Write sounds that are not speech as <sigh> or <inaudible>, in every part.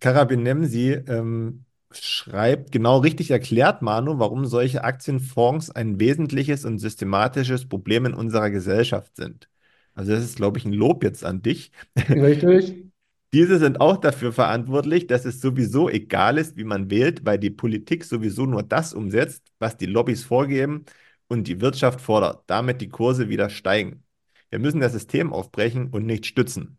Karabin Nemsi ähm, schreibt, genau richtig erklärt, Manu, warum solche Aktienfonds ein wesentliches und systematisches Problem in unserer Gesellschaft sind. Also das ist, glaube ich, ein Lob jetzt an dich. Richtig. <laughs> Diese sind auch dafür verantwortlich, dass es sowieso egal ist, wie man wählt, weil die Politik sowieso nur das umsetzt, was die Lobbys vorgeben und die Wirtschaft fordert, damit die Kurse wieder steigen. Wir müssen das System aufbrechen und nicht stützen.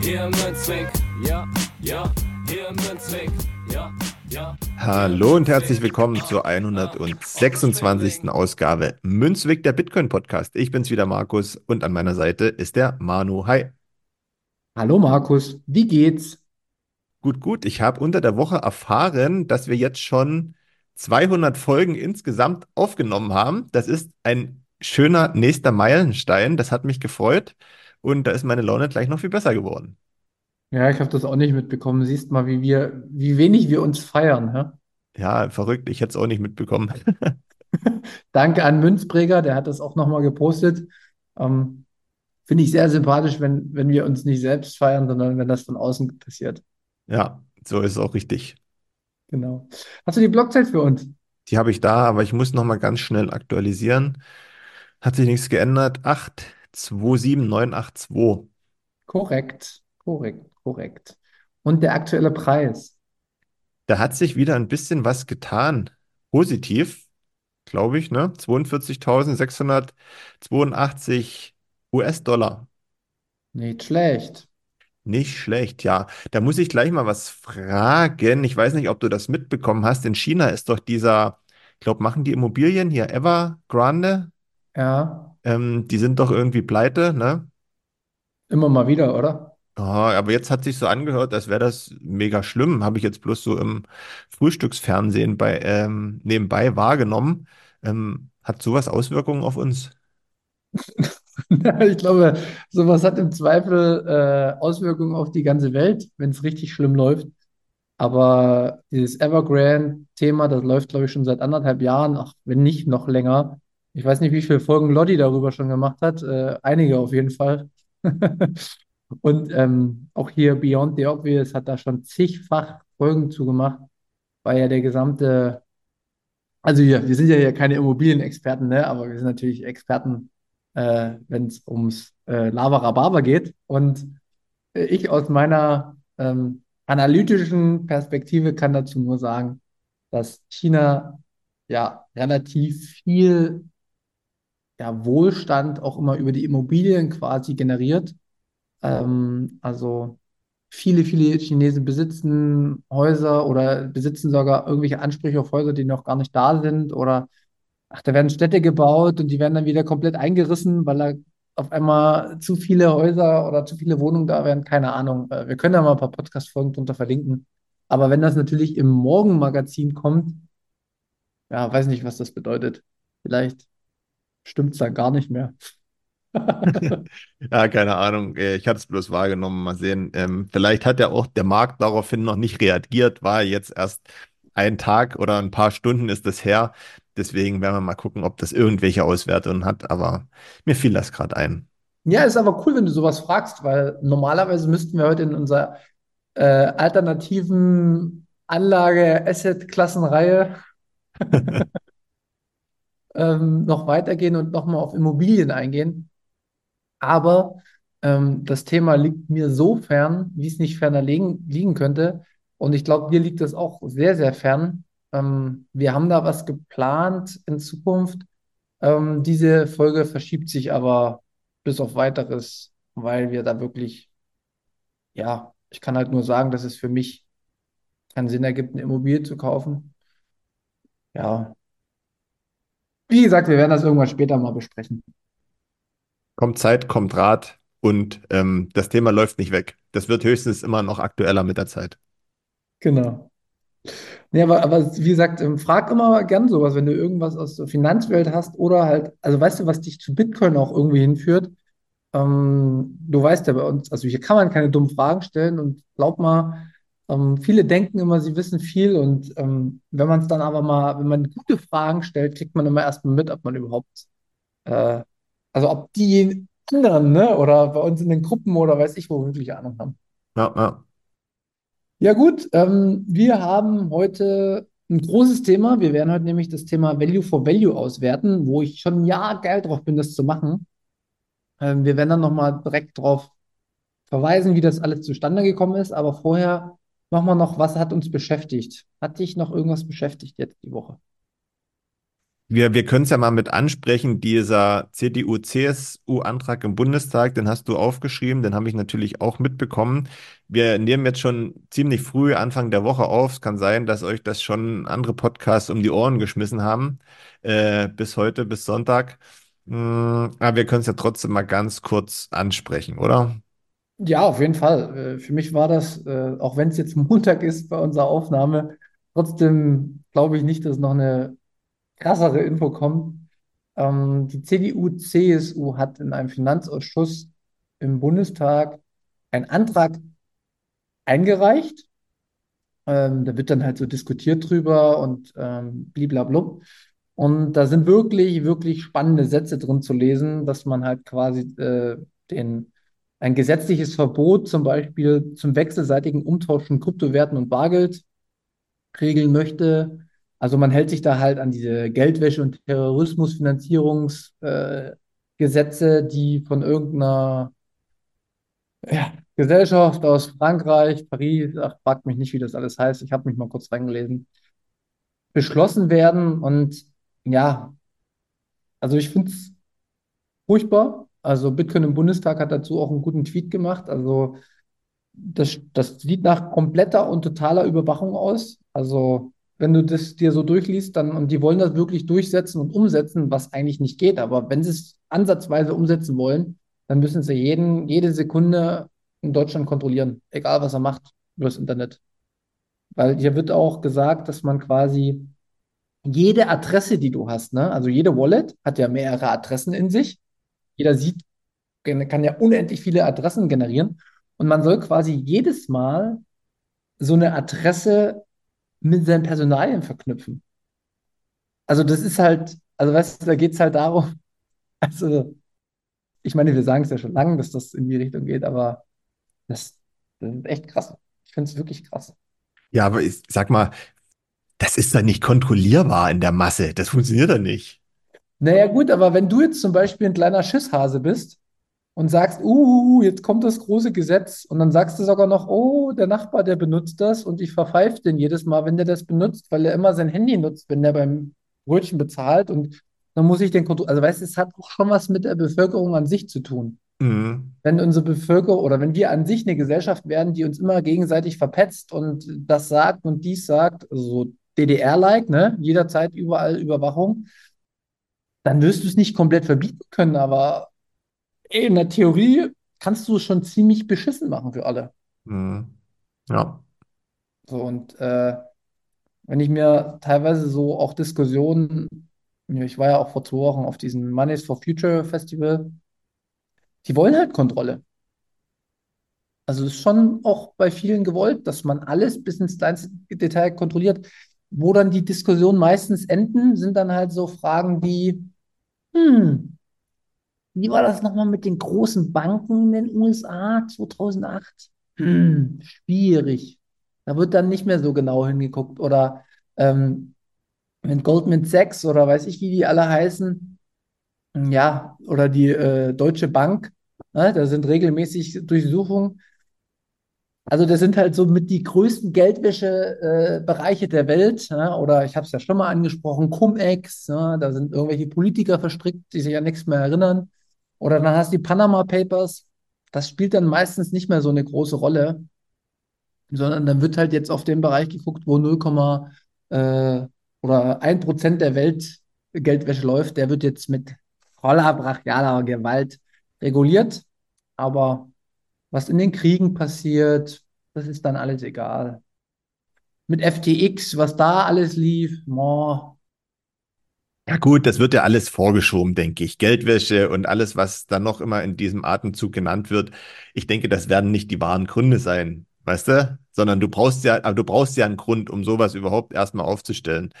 Hier im Münzweg, ja, ja, hier im Münzweg, ja, ja. Hallo und herzlich willkommen zur 126. Ausgabe Münzweg der Bitcoin Podcast. Ich bin's wieder Markus und an meiner Seite ist der Manu. Hi. Hallo Markus, wie geht's? Gut, gut. Ich habe unter der Woche erfahren, dass wir jetzt schon 200 Folgen insgesamt aufgenommen haben. Das ist ein schöner nächster Meilenstein. Das hat mich gefreut und da ist meine Laune gleich noch viel besser geworden. Ja, ich habe das auch nicht mitbekommen. Siehst mal, wie wir, wie wenig wir uns feiern, ja? Ja, verrückt. Ich hätte es auch nicht mitbekommen. <laughs> Danke an Münzpräger, der hat das auch nochmal gepostet. Ähm, finde ich sehr sympathisch, wenn, wenn wir uns nicht selbst feiern, sondern wenn das von außen passiert. Ja, so ist es auch richtig. Genau. Hast du die Blockzeit für uns? Die habe ich da, aber ich muss noch mal ganz schnell aktualisieren. Hat sich nichts geändert. 827982. Korrekt, korrekt, korrekt. Und der aktuelle Preis? Da hat sich wieder ein bisschen was getan. Positiv, glaube ich, ne? 42.682 US-Dollar. Nicht schlecht. Nicht schlecht, ja. Da muss ich gleich mal was fragen. Ich weiß nicht, ob du das mitbekommen hast. In China ist doch dieser, ich glaube, machen die Immobilien hier Evergrande? Ja, Ähm, die sind doch irgendwie pleite, ne? immer mal wieder, oder? Ja, aber jetzt hat sich so angehört, als wäre das mega schlimm. Habe ich jetzt bloß so im Frühstücksfernsehen bei ähm, nebenbei wahrgenommen. Ähm, hat sowas Auswirkungen auf uns? <laughs> Ich glaube, sowas hat im Zweifel äh, Auswirkungen auf die ganze Welt, wenn es richtig schlimm läuft. Aber dieses Evergrande-Thema, das läuft, glaube ich, schon seit anderthalb Jahren, ach, wenn nicht noch länger. Ich weiß nicht, wie viele Folgen Lottie darüber schon gemacht hat. Äh, einige auf jeden Fall. <laughs> Und ähm, auch hier Beyond the Obvious hat da schon zigfach Folgen zugemacht, weil ja der gesamte, also hier, wir sind ja hier keine Immobilienexperten, ne? Aber wir sind natürlich Experten, äh, wenn es ums äh, Lava Rhabarber geht. Und äh, ich aus meiner ähm, analytischen Perspektive kann dazu nur sagen, dass China ja relativ viel ja, Wohlstand auch immer über die Immobilien quasi generiert. Ähm, also viele, viele Chinesen besitzen Häuser oder besitzen sogar irgendwelche Ansprüche auf Häuser, die noch gar nicht da sind. Oder ach, da werden Städte gebaut und die werden dann wieder komplett eingerissen, weil da auf einmal zu viele Häuser oder zu viele Wohnungen da wären. Keine Ahnung. Äh, Wir können da mal ein paar Podcast-Folgen drunter verlinken. Aber wenn das natürlich im Morgenmagazin kommt, ja, weiß nicht, was das bedeutet. Vielleicht stimmt es dann gar nicht mehr. <laughs> Ja, keine Ahnung. Äh, Ich hatte es bloß wahrgenommen. Mal sehen. Ähm, vielleicht hat ja auch der Markt daraufhin noch nicht reagiert. War jetzt erst ein Tag oder ein paar Stunden ist es her. Deswegen werden wir mal gucken, ob das irgendwelche Auswertungen hat. Aber mir fiel das gerade ein. Ja, ist aber cool, wenn du sowas fragst, weil normalerweise müssten wir heute in unserer äh, alternativen Anlage-Asset-Klassenreihe <laughs> ähm, noch weitergehen und nochmal auf Immobilien eingehen. Aber ähm, das Thema liegt mir so fern, wie es nicht ferner liegen, liegen könnte. Und ich glaube, dir liegt das auch sehr, sehr fern. Ähm, wir haben da was geplant in Zukunft. Ähm, diese Folge verschiebt sich aber bis auf weiteres, weil wir da wirklich, ja, ich kann halt nur sagen, dass es für mich keinen Sinn ergibt, eine Immobilie zu kaufen. Ja, wie gesagt, wir werden das irgendwann später mal besprechen. Kommt Zeit, kommt Rat und ähm, das Thema läuft nicht weg. Das wird höchstens immer noch aktueller mit der Zeit. Genau. Nee, aber, aber wie gesagt, ähm, frag immer gern sowas, wenn du irgendwas aus der Finanzwelt hast oder halt, also weißt du, was dich zu Bitcoin auch irgendwie hinführt? Ähm, du weißt ja bei uns, also hier kann man keine dummen Fragen stellen und glaub mal, ähm, viele denken immer, sie wissen viel und ähm, wenn man es dann aber mal, wenn man gute Fragen stellt, kriegt man immer erstmal mit, ob man überhaupt, äh, also ob die anderen, ne, oder bei uns in den Gruppen oder weiß ich wo wirklich Ahnung haben. Ja, ja. Ja gut, ähm, wir haben heute ein großes Thema. Wir werden heute nämlich das Thema Value for Value auswerten, wo ich schon ein Jahr geil drauf bin, das zu machen. Ähm, wir werden dann nochmal direkt darauf verweisen, wie das alles zustande gekommen ist. Aber vorher machen wir noch, was hat uns beschäftigt? Hat dich noch irgendwas beschäftigt jetzt die Woche? Wir, wir können es ja mal mit ansprechen, dieser CDU-CSU-Antrag im Bundestag, den hast du aufgeschrieben, den habe ich natürlich auch mitbekommen. Wir nehmen jetzt schon ziemlich früh Anfang der Woche auf. Es kann sein, dass euch das schon andere Podcasts um die Ohren geschmissen haben, äh, bis heute, bis Sonntag. Mm, aber wir können es ja trotzdem mal ganz kurz ansprechen, oder? Ja, auf jeden Fall. Äh, Für mich war das, äh, auch wenn es jetzt <laughs> Montag ist bei unserer Aufnahme, trotzdem glaube ich nicht, dass noch eine krassere Info kommt. Ähm, die CDU-CSU hat in einem Finanzausschuss im Bundestag einen Antrag eingereicht. Ähm, da wird dann halt so diskutiert drüber und ähm. Und da sind wirklich, wirklich spannende Sätze drin zu lesen, dass man halt quasi äh, den, ein gesetzliches Verbot zum Beispiel zum wechselseitigen Umtausch von Kryptowerten und Bargeld regeln möchte. Also man hält sich da halt an diese Geldwäsche- und Terrorismusfinanzierungsgesetze, äh, die von irgendeiner ja, Gesellschaft aus Frankreich, Paris, ach, fragt mich nicht, wie das alles heißt, ich habe mich mal kurz reingelesen, beschlossen werden. Und ja, also ich finde es furchtbar. Also Bitcoin im Bundestag hat dazu auch einen guten Tweet gemacht. Also das, das sieht nach kompletter und totaler Überwachung aus. Also wenn du das dir so durchliest, dann, und die wollen das wirklich durchsetzen und umsetzen, was eigentlich nicht geht. Aber wenn sie es ansatzweise umsetzen wollen, dann müssen sie jeden, jede Sekunde in Deutschland kontrollieren, egal was er macht über das Internet. Weil hier wird auch gesagt, dass man quasi jede Adresse, die du hast, ne, also jede Wallet hat ja mehrere Adressen in sich. Jeder sieht, kann ja unendlich viele Adressen generieren. Und man soll quasi jedes Mal so eine Adresse mit seinen Personalien verknüpfen. Also das ist halt, also weißt du, da geht es halt darum, <laughs> also ich meine, wir sagen es ja schon lange, dass das in die Richtung geht, aber das, das ist echt krass. Ich finde es wirklich krass. Ja, aber ich sag mal, das ist dann nicht kontrollierbar in der Masse. Das funktioniert dann nicht. Naja, gut, aber wenn du jetzt zum Beispiel ein kleiner Schisshase bist und sagst, uh, jetzt kommt das große Gesetz und dann sagst du sogar noch, oh, der Nachbar, der benutzt das und ich verpfeife den jedes Mal, wenn der das benutzt, weil er immer sein Handy nutzt, wenn der beim Brötchen bezahlt und dann muss ich den kontrollieren. Also weißt du, es hat auch schon was mit der Bevölkerung an sich zu tun. Mhm. Wenn unsere Bevölkerung oder wenn wir an sich eine Gesellschaft werden, die uns immer gegenseitig verpetzt und das sagt und dies sagt, also so DDR-like, ne, jederzeit überall Überwachung, dann wirst du es nicht komplett verbieten können, aber ey, in der Theorie kannst du es schon ziemlich beschissen machen für alle. Mhm. Ja. So, und äh, wenn ich mir teilweise so auch Diskussionen, ich war ja auch vor zwei Wochen auf diesem Mondays for Future Festival, die wollen halt Kontrolle. Also es ist schon auch bei vielen gewollt, dass man alles bis ins kleinste Detail kontrolliert. Wo dann die Diskussionen meistens enden, sind dann halt so Fragen wie, hm, wie war das nochmal mit den großen Banken in den USA 2008? Hm, schwierig. Da wird dann nicht mehr so genau hingeguckt. Oder ähm, wenn Goldman Sachs oder weiß ich, wie die alle heißen, ja, oder die äh, Deutsche Bank, ne, da sind regelmäßig Durchsuchungen. Also das sind halt so mit die größten Geldwäschebereiche äh, der Welt. Ja, oder ich habe es ja schon mal angesprochen, Cum-Ex, ja, da sind irgendwelche Politiker verstrickt, die sich an nichts mehr erinnern. Oder dann hast du die Panama Papers. Das spielt dann meistens nicht mehr so eine große Rolle, sondern dann wird halt jetzt auf den Bereich geguckt, wo 0, äh, oder 1% der Welt Geldwäsche läuft, der wird jetzt mit voller brachialer Gewalt reguliert. Aber was in den Kriegen passiert, das ist dann alles egal. Mit FTX, was da alles lief, boah, Ja gut, das wird ja alles vorgeschoben, denke ich. Geldwäsche und alles, was dann noch immer in diesem Atemzug genannt wird. Ich denke, das werden nicht die wahren Gründe sein, weißt du? Sondern du brauchst ja, aber du brauchst ja einen Grund, um sowas überhaupt erstmal aufzustellen.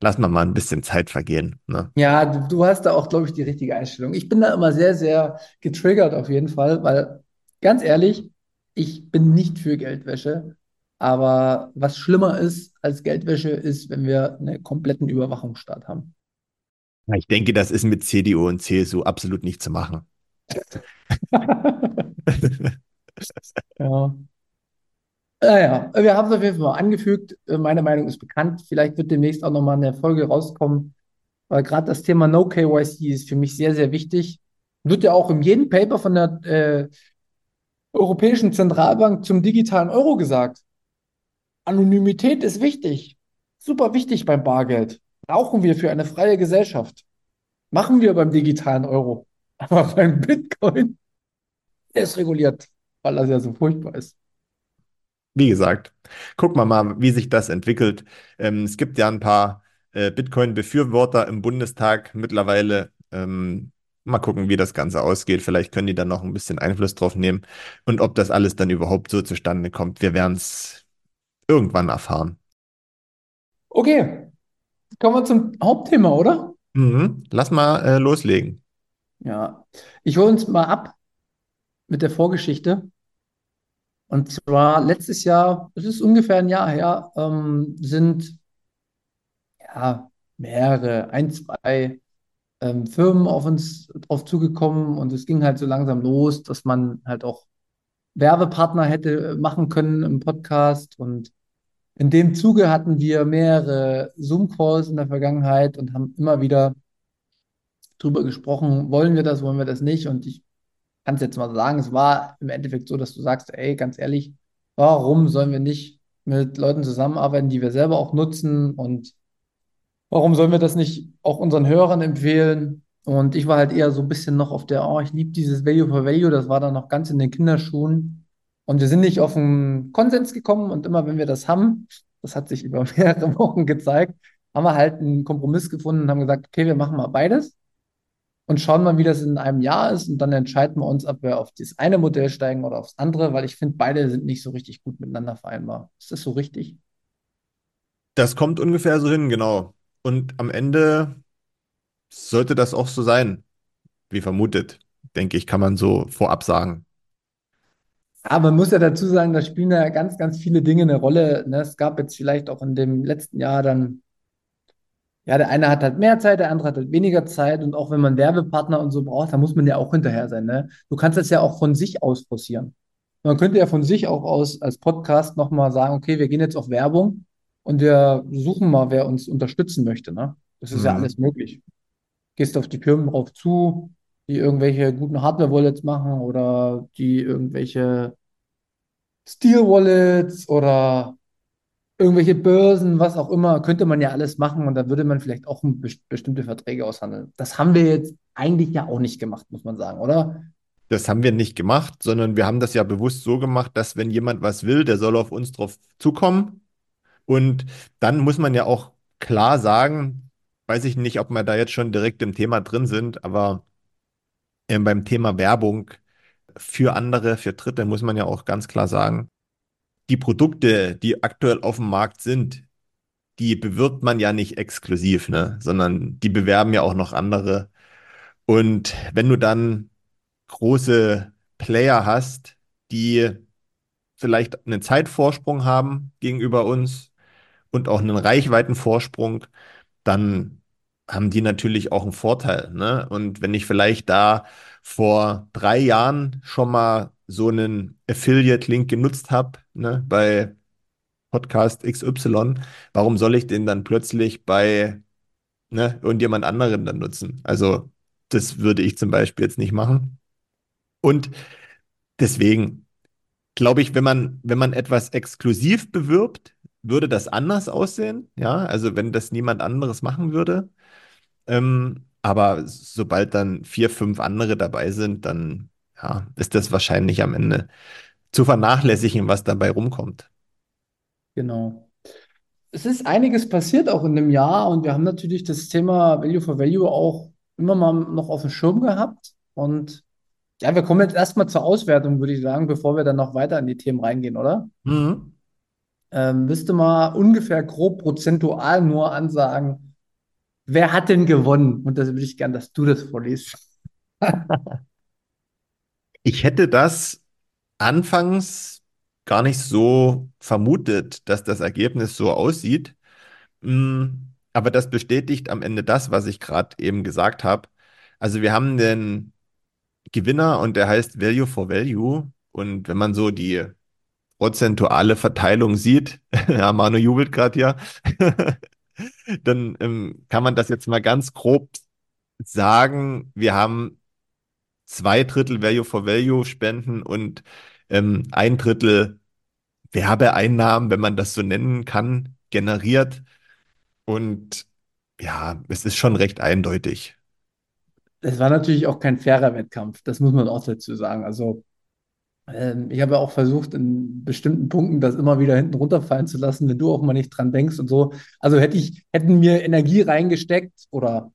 Lass mal mal ein bisschen Zeit vergehen, ne? Ja, du, du hast da auch, glaube ich, die richtige Einstellung. Ich bin da immer sehr, sehr getriggert auf jeden Fall, weil ganz ehrlich, ich bin nicht für Geldwäsche. Aber was schlimmer ist als Geldwäsche, ist, wenn wir einen kompletten Überwachungsstaat haben. Ich denke, das ist mit CDU und CSU absolut nicht zu machen. <laughs> Ja. Naja, wir haben es auf jeden Fall mal angefügt. Äh, Meine Meinung ist bekannt. Vielleicht wird demnächst auch nochmal eine Folge rauskommen, weil gerade das Thema No KYC ist für mich sehr, sehr wichtig. Wird ja auch in jedem Paper von der äh, Europäischen Zentralbank zum digitalen Euro gesagt. Anonymität ist wichtig. Super wichtig beim Bargeld. Brauchen wir für eine freie Gesellschaft. Machen wir beim digitalen Euro. <laughs> Aber beim Bitcoin, ist reguliert, weil das ja so furchtbar ist. Wie gesagt, gucken wir mal, wie sich das entwickelt. Ähm, es gibt ja ein paar äh, Bitcoin-Befürworter im Bundestag mittlerweile. Ähm, mal gucken, wie das Ganze ausgeht. Vielleicht können die dann noch ein bisschen Einfluss drauf nehmen und ob das alles dann überhaupt so zustande kommt. Wir werden es irgendwann erfahren. Okay, kommen wir zum Hauptthema, oder? Mhm. Lass mal äh, loslegen. Ja, ich hole uns mal ab mit der Vorgeschichte. Und zwar letztes Jahr, es ist ungefähr ein Jahr her, ähm, sind ja mehrere, ein, zwei ähm, Firmen auf uns drauf zugekommen und es ging halt so langsam los, dass man halt auch Werbepartner hätte machen können im Podcast. Und in dem Zuge hatten wir mehrere Zoom-Calls in der Vergangenheit und haben immer wieder drüber gesprochen, wollen wir das, wollen wir das nicht? Und ich kann es jetzt mal sagen, es war im Endeffekt so, dass du sagst, ey, ganz ehrlich, warum sollen wir nicht mit Leuten zusammenarbeiten, die wir selber auch nutzen? Und warum sollen wir das nicht auch unseren Hörern empfehlen? Und ich war halt eher so ein bisschen noch auf der, oh, ich liebe dieses Value for Value, das war dann noch ganz in den Kinderschuhen. Und wir sind nicht auf einen Konsens gekommen und immer wenn wir das haben, das hat sich <laughs> über mehrere Wochen gezeigt, haben wir halt einen Kompromiss gefunden und haben gesagt, okay, wir machen mal beides und schauen mal, wie das in einem Jahr ist. Und dann entscheiden wir uns, ob wir auf das eine Modell steigen oder aufs andere, weil ich finde, beide sind nicht so richtig gut miteinander vereinbar. Ist das so richtig? Das kommt ungefähr so hin, genau. Und am Ende sollte das auch so sein, wie vermutet, denke ich, kann man so vorab sagen. Aber man muss ja dazu sagen, da spielen ja ganz, ganz viele Dinge eine Rolle. Ne? Es gab jetzt vielleicht auch in dem letzten Jahr dann, ja, der eine hat halt mehr Zeit, der andere hat halt weniger Zeit. Und auch wenn man Werbepartner und so braucht, da muss man ja auch hinterher sein. Ne? Du kannst das ja auch von sich aus forcieren. Man könnte ja von sich auch aus als Podcast nochmal sagen, okay, wir gehen jetzt auf Werbung und wir suchen mal, wer uns unterstützen möchte. Ne? Das ist ja Mhm. alles möglich. Gehst auf die Firmen drauf zu, die irgendwelche guten Hardware-Wallets machen oder die irgendwelche Steel-Wallets oder irgendwelche Börsen, was auch immer, könnte man ja alles machen und da würde man vielleicht auch bes- bestimmte Verträge aushandeln. Das haben wir jetzt eigentlich ja auch nicht gemacht, muss man sagen, oder? Das haben wir nicht gemacht, sondern wir haben das ja bewusst so gemacht, dass wenn jemand was will, der soll auf uns drauf zukommen. Und dann muss man ja auch klar sagen, weiß ich nicht, ob wir da jetzt schon direkt im Thema drin sind, aber ähm, beim Thema Werbung für andere, für Dritte muss man ja auch ganz klar sagen, die Produkte, die aktuell auf dem Markt sind, die bewirbt man ja nicht exklusiv, ne? Sondern die bewerben ja auch noch andere. Und wenn du dann große Player hast, die vielleicht einen Zeitvorsprung haben gegenüber uns und auch einen Reichweitenvorsprung, dann haben die natürlich auch einen Vorteil, ne? Und wenn ich vielleicht da vor drei Jahren schon mal so einen Affiliate-Link genutzt habe, ne, bei Podcast XY, warum soll ich den dann plötzlich bei, ne, irgendjemand anderen dann nutzen? Also, das würde ich zum Beispiel jetzt nicht machen. Und deswegen glaube ich, wenn man, wenn man etwas exklusiv bewirbt, würde das anders aussehen, ja, also wenn das niemand anderes machen würde. Ähm, aber sobald dann vier, fünf andere dabei sind, dann ja, ist das wahrscheinlich am Ende zu vernachlässigen, was dabei rumkommt. Genau. Es ist einiges passiert auch in dem Jahr und wir haben natürlich das Thema Value for Value auch immer mal noch auf dem Schirm gehabt. Und ja, wir kommen jetzt erstmal zur Auswertung, würde ich sagen, bevor wir dann noch weiter in die Themen reingehen, oder? Mhm. Ähm, müsste mal ungefähr grob prozentual nur ansagen, wer hat denn gewonnen? Und das würde ich gern, dass du das vorliest. <laughs> Ich hätte das anfangs gar nicht so vermutet, dass das Ergebnis so aussieht. Mm, Aber das bestätigt am Ende das, was ich gerade eben gesagt habe. Also wir haben den Gewinner und der heißt Value for Value. Und wenn man so die prozentuale Verteilung sieht, <laughs> ja, Manu jubelt gerade hier, <laughs> dann ähm, kann man das jetzt mal ganz grob sagen. Wir haben zwei Drittel Value for Value Spenden und ähm, ein Drittel Werbeeinnahmen, wenn man das so nennen kann, generiert. Und ja, es ist schon recht eindeutig. Es war natürlich auch kein fairer Wettkampf, das muss man auch dazu sagen. Also ähm, ich habe auch versucht, in bestimmten Punkten das immer wieder hinten runterfallen zu lassen, wenn du auch mal nicht dran denkst und so. Also hätte ich, hätten mir Energie reingesteckt oder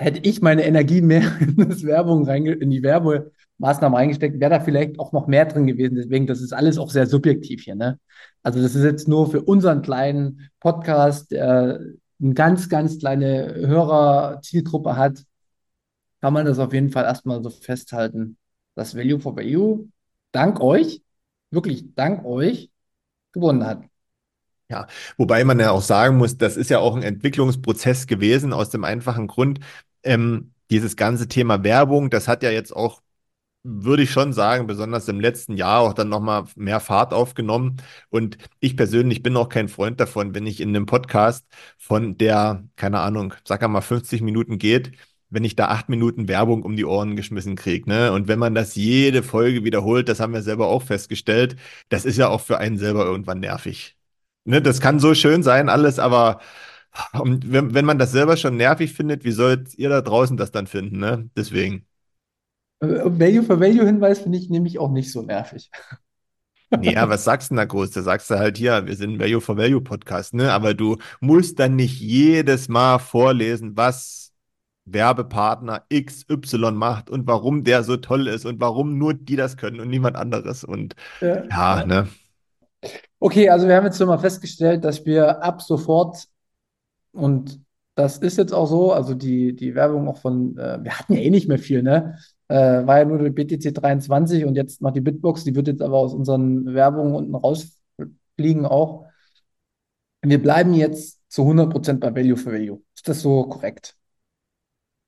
hätte ich meine Energie mehr <laughs> in das Werbung reinge in die Werbemaßnahmen reingesteckt, wäre da vielleicht auch noch mehr drin gewesen. Deswegen, das ist alles auch sehr subjektiv hier, ne? Also das ist jetzt nur für unseren kleinen Podcast, der eine ganz, ganz kleine Hörer-Zielgruppe hat, kann man das auf jeden Fall erstmal so festhalten. Das Value for Value, dank euch, wirklich dank euch, gewonnen hat. Ja, wobei man ja auch sagen muss, das ist ja auch ein Entwicklungsprozess gewesen, aus dem einfachen Grund, ähm, dieses ganze Thema Werbung, das hat ja jetzt auch, würde ich schon sagen, besonders im letzten Jahr auch dann nochmal mehr Fahrt aufgenommen. Und ich persönlich bin auch kein Freund davon, wenn ich in einem Podcast von der, keine Ahnung, sag mal 50 Minuten geht, wenn ich da acht Minuten Werbung um die Ohren geschmissen kriege. Ne? Und wenn man das jede Folge wiederholt, das haben wir selber auch festgestellt, das ist ja auch für einen selber irgendwann nervig. Ne? Das kann so schön sein, alles, aber und wenn, wenn man das selber schon nervig findet, wie sollt ihr da draußen das dann finden? Ne? Deswegen. Äh, Value for Value Hinweis finde ich nämlich auch nicht so nervig. Ja, was sagst du denn da groß? Da sagst du halt hier, wir sind ein Value for Value Podcast, ne? Aber du musst dann nicht jedes Mal vorlesen, was Werbepartner XY macht und warum der so toll ist und warum nur die das können und niemand anderes. Und Ja. ja, ne? Okay, also wir haben jetzt schon mal festgestellt, dass wir ab sofort, und das ist jetzt auch so, also die, die Werbung auch von, äh, wir hatten ja eh nicht mehr viel, ne? Äh, war ja nur die BTC 23 und jetzt noch die Bitbox, die wird jetzt aber aus unseren Werbungen unten rausfliegen auch. Wir bleiben jetzt zu 100% bei Value for Value. Ist das so korrekt?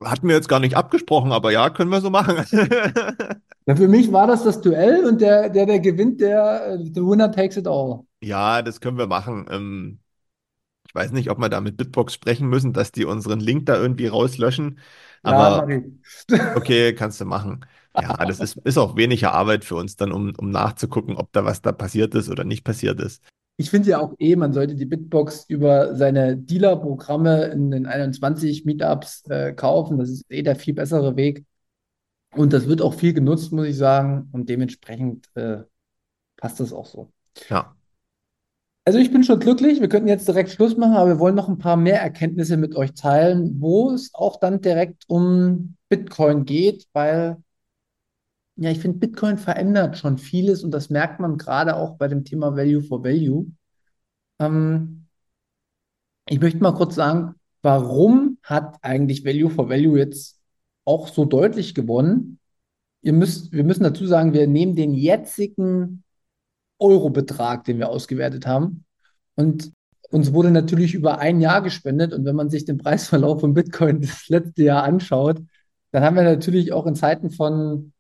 Hatten wir jetzt gar nicht abgesprochen, aber ja, können wir so machen. <laughs> Ja, für mich war das das Duell und der, der, der gewinnt, der, äh, the winner takes it all. Ja, das können wir machen. Ähm, ich weiß nicht, ob wir da mit Bitbox sprechen müssen, dass die unseren Link da irgendwie rauslöschen. Ja, Aber ich. <laughs> okay, kannst du machen. Ja, das ist, ist auch weniger Arbeit für uns dann, um, um nachzugucken, ob da was da passiert ist oder nicht passiert ist. Ich finde ja auch eh, man sollte die Bitbox über seine Dealer-Programme in den 21 Meetups äh, kaufen. Das ist eh der viel bessere Weg. Und das wird auch viel genutzt, muss ich sagen. Und dementsprechend äh, passt das auch so. Ja. Also ich bin schon glücklich. Wir könnten jetzt direkt Schluss machen, aber wir wollen noch ein paar mehr Erkenntnisse mit euch teilen, wo es auch dann direkt um Bitcoin geht, weil ja, ich finde, Bitcoin verändert schon vieles und das merkt man gerade auch bei dem Thema Value for Value. Ähm, ich möchte mal kurz sagen, warum hat eigentlich Value for Value jetzt auch so deutlich gewonnen? Ihr müsst, wir müssen dazu sagen, wir nehmen den jetzigen Eurobetrag, den wir ausgewertet haben. Und uns wurde natürlich über ein Jahr gespendet. Und wenn man sich den Preisverlauf von Bitcoin das letzte Jahr anschaut, dann haben wir natürlich auch in Zeiten von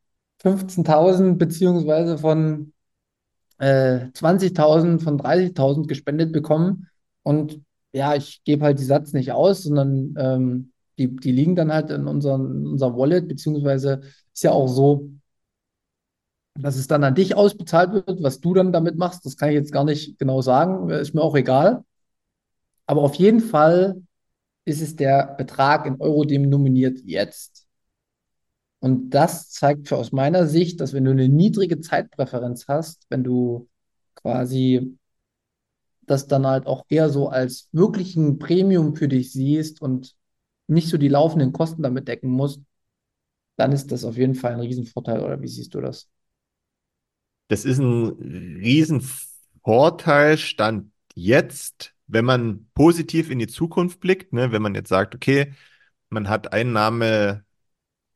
15.000 beziehungsweise von äh, 20.000, von 30.000 gespendet bekommen. Und ja, ich gebe halt die Satz nicht aus, sondern ähm, die, die liegen dann halt in unserem, in Wallet, beziehungsweise ist ja auch so, Dass es dann an dich ausbezahlt wird, was du dann damit machst, das kann ich jetzt gar nicht genau sagen, ist mir auch egal. Aber auf jeden Fall ist es der Betrag in Euro denominiert jetzt. Und das zeigt für aus meiner Sicht, dass wenn du eine niedrige Zeitpräferenz hast, wenn du quasi das dann halt auch eher so als wirklichen Premium für dich siehst und nicht so die laufenden Kosten damit decken musst, dann ist das auf jeden Fall ein Riesenvorteil. Oder wie siehst du das? Das ist ein Riesenvorteil, stand jetzt, wenn man positiv in die Zukunft blickt, ne? wenn man jetzt sagt, okay, man hat Einnahme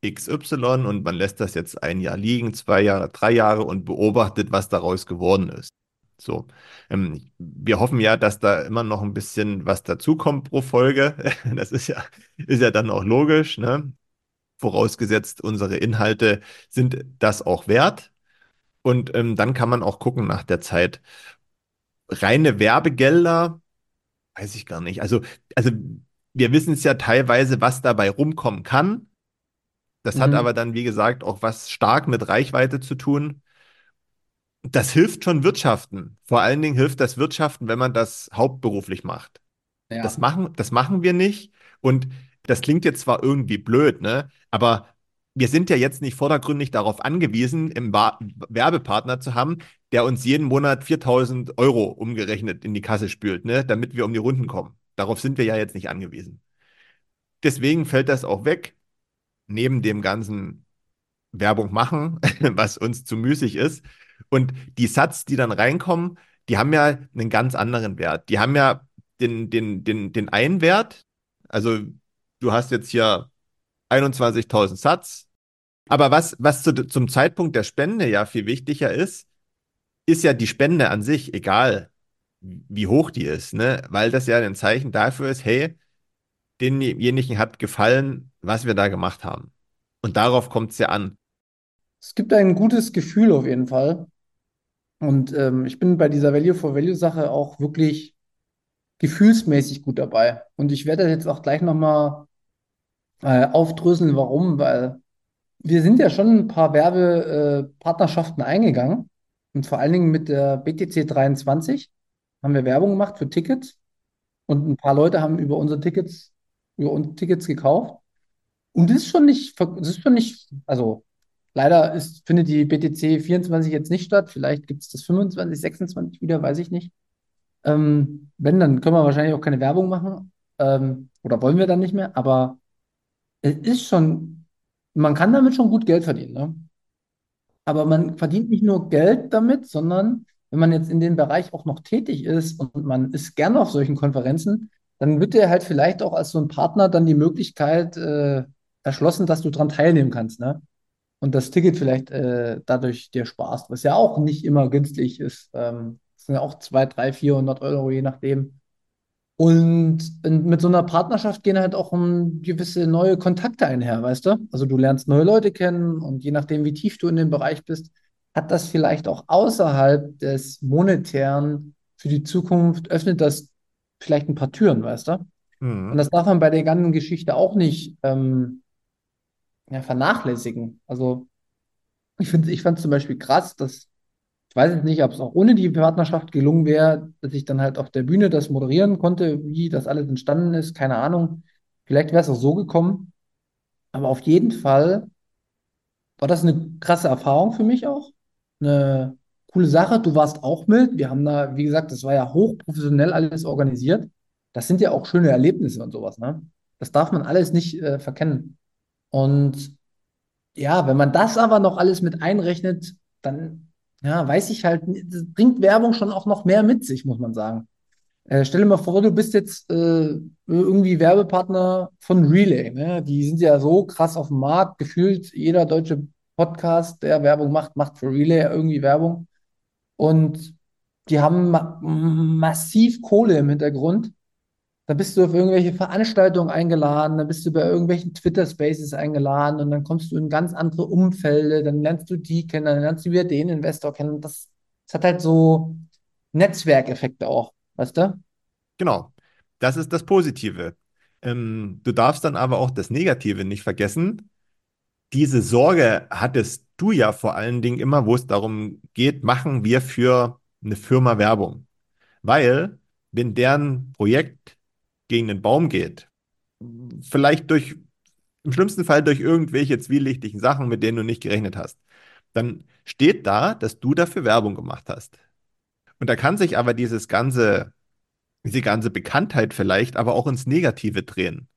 XY und man lässt das jetzt ein Jahr liegen, zwei Jahre, drei Jahre und beobachtet, was daraus geworden ist. So, ähm, wir hoffen ja, dass da immer noch ein bisschen was dazukommt pro Folge. <laughs> Das ist ja, ist ja dann auch logisch, ne? Vorausgesetzt, unsere Inhalte sind das auch wert. Und ähm, dann kann man auch gucken nach der Zeit. Reine Werbegelder, weiß ich gar nicht. Also, also wir wissen es ja teilweise, was dabei rumkommen kann. Das hat Mhm. aber dann, wie gesagt, auch was stark mit Reichweite zu tun. Das hilft schon Wirtschaften. Vor allen Dingen hilft das Wirtschaften, wenn man das hauptberuflich macht. Das Ja. machen, das machen wir nicht. Und das klingt jetzt zwar irgendwie blöd, ne? Aber wir sind ja jetzt nicht vordergründig darauf angewiesen, einen Werbepartner zu haben, der uns jeden Monat 4000 Euro umgerechnet in die Kasse spült, ne? Damit wir um die Runden kommen. Darauf sind wir ja jetzt nicht angewiesen. Deswegen fällt das auch weg, neben dem ganzen Werbung machen, <laughs> was uns zu müßig ist. Und die Sats, die dann reinkommen, die haben ja einen ganz anderen Wert. Die haben ja den, den, den, den einen Wert. Also du hast jetzt hier 21.000 Sats. Aber was, was zu, zum Zeitpunkt der Spende ja viel wichtiger ist, ist ja die Spende an sich, egal wie hoch die ist, ne? Weil das ja ein Zeichen dafür ist, hey, denjenigen hat gefallen, was wir da gemacht haben. Und darauf kommt es ja an. Es gibt ein gutes Gefühl auf jeden Fall. Und ähm, ich bin bei dieser Value for Value Sache auch wirklich gefühlsmäßig gut dabei. Und ich werde jetzt auch gleich nochmal äh, aufdröseln, warum, weil wir sind ja schon ein paar Werbepartnerschaften eingegangen. Und vor allen Dingen mit der BTC 23 haben wir Werbung gemacht für Tickets. Und ein paar Leute haben über unsere Tickets, über unsere Tickets gekauft. Und das ist schon nicht, das ist schon nicht, also leider ist, findet die BTC 24 jetzt nicht statt. Vielleicht gibt es das 25, 26 wieder, weiß ich nicht. Ähm, wenn, dann können wir wahrscheinlich auch keine Werbung machen. Ähm, oder wollen wir dann nicht mehr. Aber es ist schon, man kann damit schon gut Geld verdienen, ne? Aber man verdient nicht nur Geld damit, sondern wenn man jetzt in dem Bereich auch noch tätig ist und man ist gerne auf solchen Konferenzen, dann wird dir halt vielleicht auch als so ein Partner dann die Möglichkeit äh, erschlossen, dass du daran teilnehmen kannst, ne? Und das Ticket vielleicht äh, dadurch dir sparst, was ja auch nicht immer günstig ist. Ähm, das sind ja auch 200, 300, 400 Euro, je nachdem. Und mit so einer Partnerschaft gehen halt auch um gewisse neue Kontakte einher, weißt du? Also du lernst neue Leute kennen und je nachdem, wie tief du in dem Bereich bist, hat das vielleicht auch außerhalb des Monetären für die Zukunft, öffnet das vielleicht ein paar Türen, weißt du? Und Mhm. das darf man bei der ganzen Geschichte auch nicht ähm, ja, vernachlässigen. Also ich finde, ich fand zum Beispiel krass, dass weiß jetzt nicht, ob es auch ohne die Partnerschaft gelungen wäre, dass ich dann halt auf der Bühne das moderieren konnte, wie das alles entstanden ist, keine Ahnung. Vielleicht wäre es auch so gekommen. Aber auf jeden Fall war das eine krasse Erfahrung für mich auch. Eine coole Sache. Du warst auch mit. Wir haben da, wie gesagt, das war ja hochprofessionell alles organisiert. Das sind ja auch schöne Erlebnisse und sowas, ne? Das darf man alles nicht äh, verkennen. Und ja, wenn man das aber noch alles mit einrechnet, dann, ja, weiß ich halt, bringt Werbung schon auch noch mehr mit sich, muss man sagen. Äh, stell dir mal vor, du bist jetzt äh, irgendwie Werbepartner von Relay, ne? Die sind ja so krass auf dem Markt, gefühlt jeder deutsche Podcast, der Werbung macht, macht für Relay irgendwie Werbung. Und die haben ma massiv Kohle im Hintergrund. Da bist du auf irgendwelche Veranstaltungen eingeladen, dann bist du bei irgendwelchen Twitter-Spaces eingeladen und dann kommst du in ganz andere Umfelder, dann lernst du die kennen, dann lernst du wieder den Investor kennen. Das, das hat halt so Netzwerkeffekte auch, weißt du? Genau. Das ist das Positive. Ähm, du darfst dann aber auch das Negative nicht vergessen. diese Sorge hattest du ja vor allen Dingen immer, wo es darum geht, machen wir für eine Firma Werbung. Weil, wenn deren Projekt gegen den Baum geht, vielleicht durch, im schlimmsten Fall durch irgendwelche zwielichtigen Sachen, mit denen du nicht gerechnet hast, dann steht da, dass du dafür Werbung gemacht hast. Und da kann sich aber dieses ganze, diese ganze Bekanntheit vielleicht aber auch ins Negative drehen.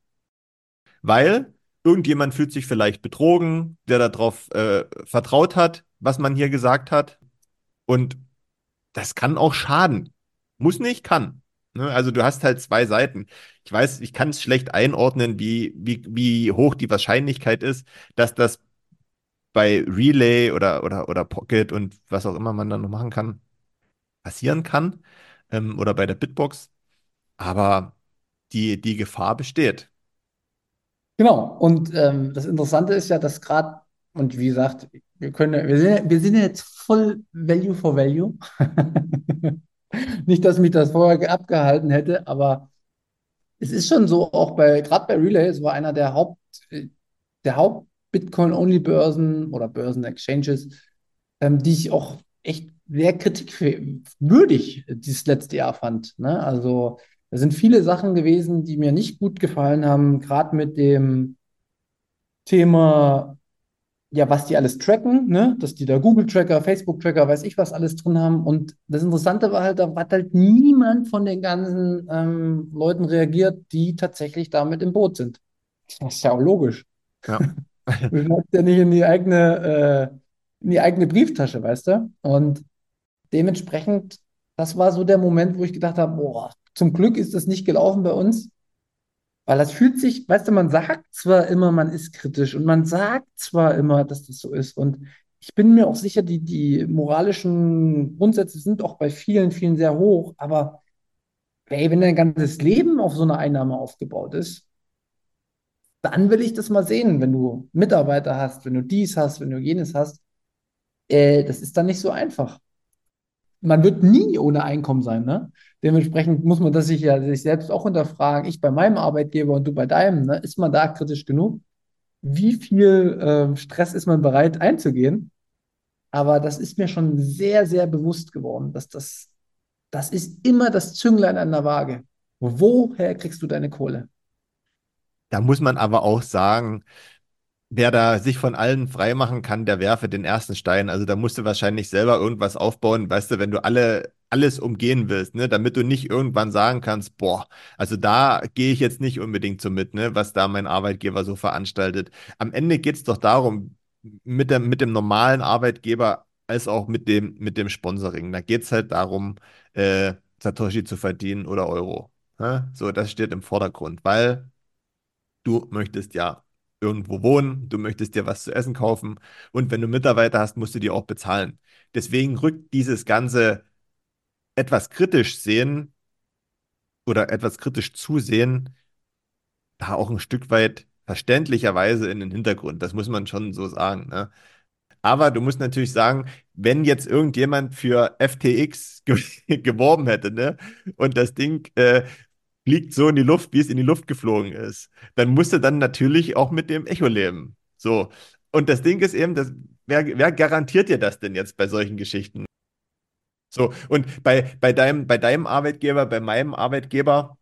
Weil irgendjemand fühlt sich vielleicht betrogen, der darauf äh, vertraut hat, was man hier gesagt hat. Und das kann auch schaden. Muss nicht, kann. Ne? Also du hast halt zwei Seiten. Ich weiß, ich kann es schlecht einordnen, wie, wie, wie hoch die Wahrscheinlichkeit ist, dass das bei Relay oder, oder, oder Pocket und was auch immer man dann noch machen kann, passieren kann. Ähm, oder bei der Bitbox. Aber die, die Gefahr besteht. Genau. Und ähm, das Interessante ist ja, dass gerade, und wie gesagt, wir können, wir sind, wir sind jetzt voll Value for Value. <laughs> <laughs> Nicht, dass mich das vorher abgehalten hätte, aber es ist schon so, auch bei, gerade bei Relay, es war einer der Haupt, der Haupt Bitcoin-Only-Börsen oder Börsen-Exchanges, ähm, die ich auch echt sehr kritikwürdig dieses letzte Jahr fand. Ne? Also da sind viele Sachen gewesen, die mir nicht gut gefallen haben, gerade mit dem Thema, ja, was die alles tracken, ne? dass die da Google-Tracker, Facebook-Tracker, weiß ich was alles drin haben. Und das Interessante war halt, da hat halt niemand von den ganzen ähm, Leuten reagiert, die tatsächlich damit im Boot sind. Das ist ja auch logisch. Ja. <laughs> Du schreibst ja nicht in die eigene, äh, in die eigene Brieftasche, weißt du? Und dementsprechend, das war so der Moment, wo ich gedacht habe, boah, zum Glück ist das nicht gelaufen bei uns, weil das fühlt sich, weißt du, man sagt zwar immer, man ist kritisch und man sagt zwar immer, dass das so ist und ich bin mir auch sicher, die, die moralischen Grundsätze sind auch bei vielen, vielen sehr hoch, aber ey, wenn dein ganzes Leben auf so einer Einnahme aufgebaut ist, dann will ich das mal sehen, wenn du Mitarbeiter hast, wenn du dies hast, wenn du jenes hast. Äh, das ist dann nicht so einfach. Man wird nie ohne Einkommen sein, ne? Dementsprechend muss man das sich ja sich selbst auch hinterfragen. Ich bei meinem Arbeitgeber und du bei deinem, ne? Ist man da kritisch genug? Wie viel äh, Stress ist man bereit einzugehen? Aber das ist mir schon sehr, sehr bewusst geworden, dass das, das ist immer das Zünglein an der Waage. Woher kriegst du deine Kohle? Da muss man aber auch sagen, wer da sich von allen freimachen kann, der werfe den ersten Stein. Also da musst du wahrscheinlich selber irgendwas aufbauen, weißt du, wenn du alle alles umgehen willst, ne, damit du nicht irgendwann sagen kannst, boah, also da gehe ich jetzt nicht unbedingt so mit, ne, was da mein Arbeitgeber so veranstaltet. Am Ende geht es doch darum, mit dem, mit dem normalen Arbeitgeber als auch mit dem, mit dem Sponsoring. Da geht es halt darum, äh, Satoshi zu verdienen oder Euro. Ne? So, das steht im Vordergrund, weil du möchtest ja irgendwo wohnen, du möchtest dir was zu essen kaufen und wenn du Mitarbeiter hast, musst du die auch bezahlen. Deswegen rückt dieses ganze etwas kritisch sehen oder etwas kritisch zusehen da auch ein Stück weit verständlicherweise in den Hintergrund. Das muss man schon so sagen. Ne? Aber du musst natürlich sagen, wenn jetzt irgendjemand für FTX <laughs> ge geworben hätte, ne, und das Ding äh, fliegt so in die Luft, wie es in die Luft geflogen ist. Dann musst du dann natürlich auch mit dem Echo leben. So. Und das Ding ist eben, das, wer, wer garantiert dir das denn jetzt bei solchen Geschichten? So, und bei, bei, deinem, bei deinem Arbeitgeber, bei meinem Arbeitgeber,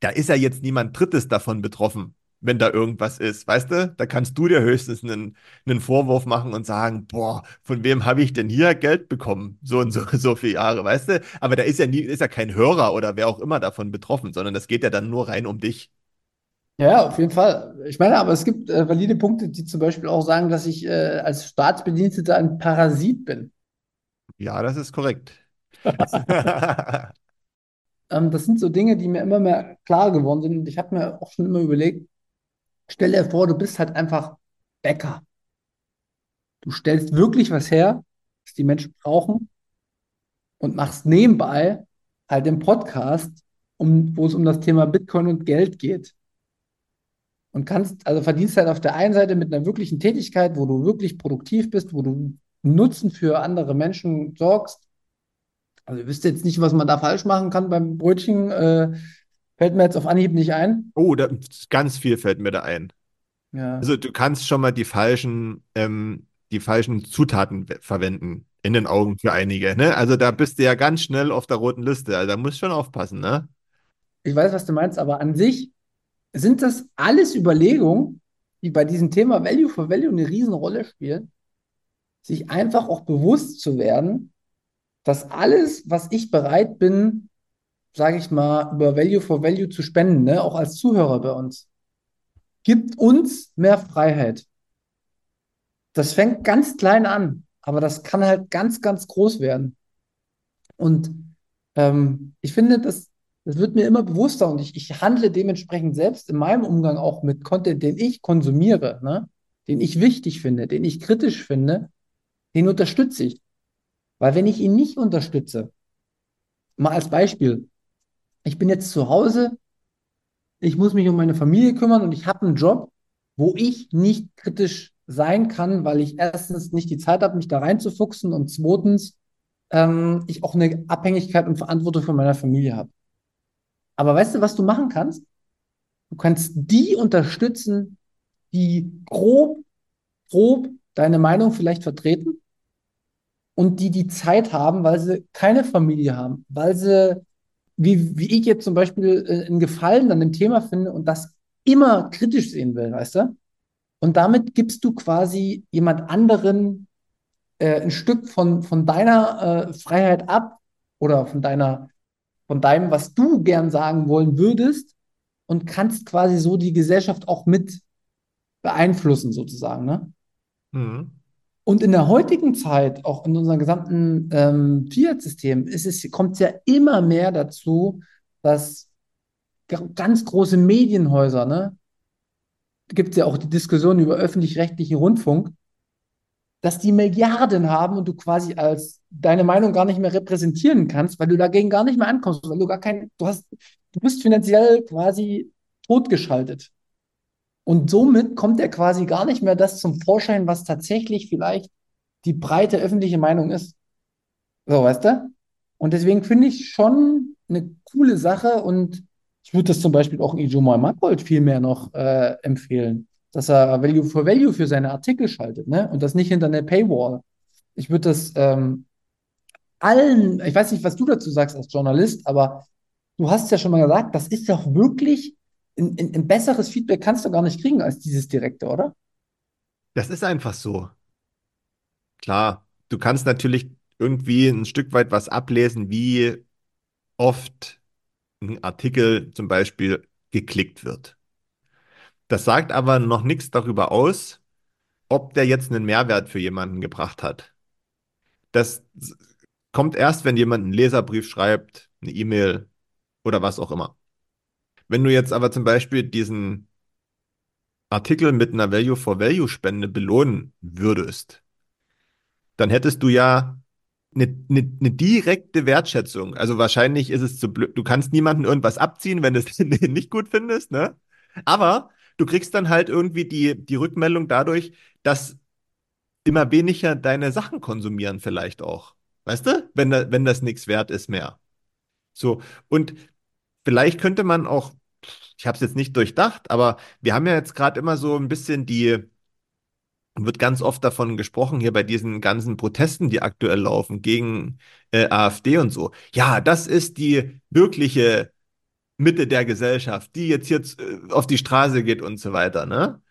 da ist ja jetzt niemand Drittes davon betroffen wenn da irgendwas ist. Weißt du, da kannst du dir höchstens einen, einen Vorwurf machen und sagen, boah, von wem habe ich denn hier Geld bekommen? So und so, <laughs> so viele Jahre, weißt du? Aber da ist ja nie, ist ja kein Hörer oder wer auch immer davon betroffen, sondern das geht ja dann nur rein um dich. Ja, auf jeden Fall. Ich meine, aber es gibt äh, valide Punkte, die zum Beispiel auch sagen, dass ich äh, als Staatsbediensteter ein Parasit bin. Ja, das ist korrekt. <laughs> ähm, das sind so Dinge, die mir immer mehr klar geworden sind. Und ich habe mir auch schon immer überlegt, Stell dir vor, du bist halt einfach Bäcker. Du stellst wirklich was her, was die Menschen brauchen und machst nebenbei halt den Podcast, um, wo es um das Thema Bitcoin und Geld geht. Und kannst, also verdienst halt auf der einen Seite mit einer wirklichen Tätigkeit, wo du wirklich produktiv bist, wo du Nutzen für andere Menschen sorgst. Also ihr wisst jetzt nicht, was man da falsch machen kann beim Brötchen. Äh, Fällt mir jetzt auf Anhieb nicht ein. Oh, da, ganz viel fällt mir da ein. Ja. Also du kannst schon mal die falschen, ähm, die falschen Zutaten we- verwenden in den Augen für einige, ne? Also da bist du ja ganz schnell auf der roten Liste. Also da musst du schon aufpassen, ne? Ich weiß, was du meinst, aber an sich sind das alles Überlegungen, die bei diesem Thema Value for Value eine Riesenrolle spielen, sich einfach auch bewusst zu werden, dass alles, was ich bereit bin, sage ich mal, über Value for Value zu spenden, ne, auch als Zuhörer bei uns, gibt uns mehr Freiheit. Das fängt ganz klein an, aber das kann halt ganz, ganz groß werden. Und ähm, ich finde, das, das wird mir immer bewusster und ich, ich handle dementsprechend selbst in meinem Umgang auch mit Content, den ich konsumiere, ne? Den ich wichtig finde, den ich kritisch finde, den unterstütze ich. Weil wenn ich ihn nicht unterstütze, mal als Beispiel, ich bin jetzt zu Hause, ich muss mich um meine Familie kümmern und ich habe einen Job, wo ich nicht kritisch sein kann, weil ich erstens nicht die Zeit habe, mich da reinzufuchsen und zweitens ähm, ich auch eine Abhängigkeit und Verantwortung für meine Familie habe. Aber weißt du, was du machen kannst? Du kannst die unterstützen, die grob, grob deine Meinung vielleicht vertreten und die die Zeit haben, weil sie keine Familie haben, weil sie, wie, wie ich jetzt zum Beispiel, äh, einen Gefallen an dem Thema finde und das immer kritisch sehen will, weißt du? Und damit gibst du quasi jemand anderen äh, ein Stück von, von deiner äh, Freiheit ab oder von deiner, von deinem, was du gern sagen wollen würdest und kannst quasi so die Gesellschaft auch mit beeinflussen, sozusagen, ne? Mhm. Und in der heutigen Zeit, auch in unserem gesamten ähm, Fiat-System, kommt es ja immer mehr dazu, dass ganz große Medienhäuser, ne, gibt es ja auch die Diskussion über öffentlich-rechtlichen Rundfunk, dass die Milliarden haben und du quasi als deine Meinung gar nicht mehr repräsentieren kannst, weil du dagegen gar nicht mehr ankommst, weil du gar kein, du hast, du bist finanziell quasi totgeschaltet. Und somit kommt er quasi gar nicht mehr das zum Vorschein, was tatsächlich vielleicht die breite öffentliche Meinung ist. So, weißt du? Und deswegen finde ich schon eine coole Sache und ich würde das zum Beispiel auch Ijoma Mangold viel mehr noch äh, empfehlen, dass er Value for Value für seine Artikel schaltet, ne? Und das nicht hinter einer Paywall. Ich würde das ähm, allen, ich weiß nicht, was du dazu sagst als Journalist, aber du hast ja schon mal gesagt, das ist doch wirklich ein, ein, ein besseres Feedback kannst du gar nicht kriegen als dieses direkte, oder? Das ist einfach so. Klar, du kannst natürlich irgendwie ein Stück weit was ablesen, wie oft ein Artikel zum Beispiel geklickt wird. Das sagt aber noch nichts darüber aus, ob der jetzt einen Mehrwert für jemanden gebracht hat. Das kommt erst, wenn jemand einen Leserbrief schreibt, eine E-Mail oder was auch immer. Wenn du jetzt aber zum Beispiel diesen Artikel mit einer Value-for-Value-Spende belohnen würdest, dann hättest du ja eine, eine, eine direkte Wertschätzung. Also wahrscheinlich ist es zu blöd. Du kannst niemandem irgendwas abziehen, wenn du es <laughs> nicht gut findest, ne? Aber du kriegst dann halt irgendwie die, die Rückmeldung dadurch, dass immer weniger deine Sachen konsumieren vielleicht auch. Weißt du? Wenn, da, wenn das nichts wert ist mehr. So, und vielleicht könnte man auch, ich habe es jetzt nicht durchdacht, aber wir haben ja jetzt gerade immer so ein bisschen die, wird ganz oft davon gesprochen, hier bei diesen ganzen Protesten, die aktuell laufen, gegen äh, AfD und so. Ja, das ist die wirkliche Mitte der Gesellschaft, die jetzt hier äh, auf die Straße geht und so weiter, ne?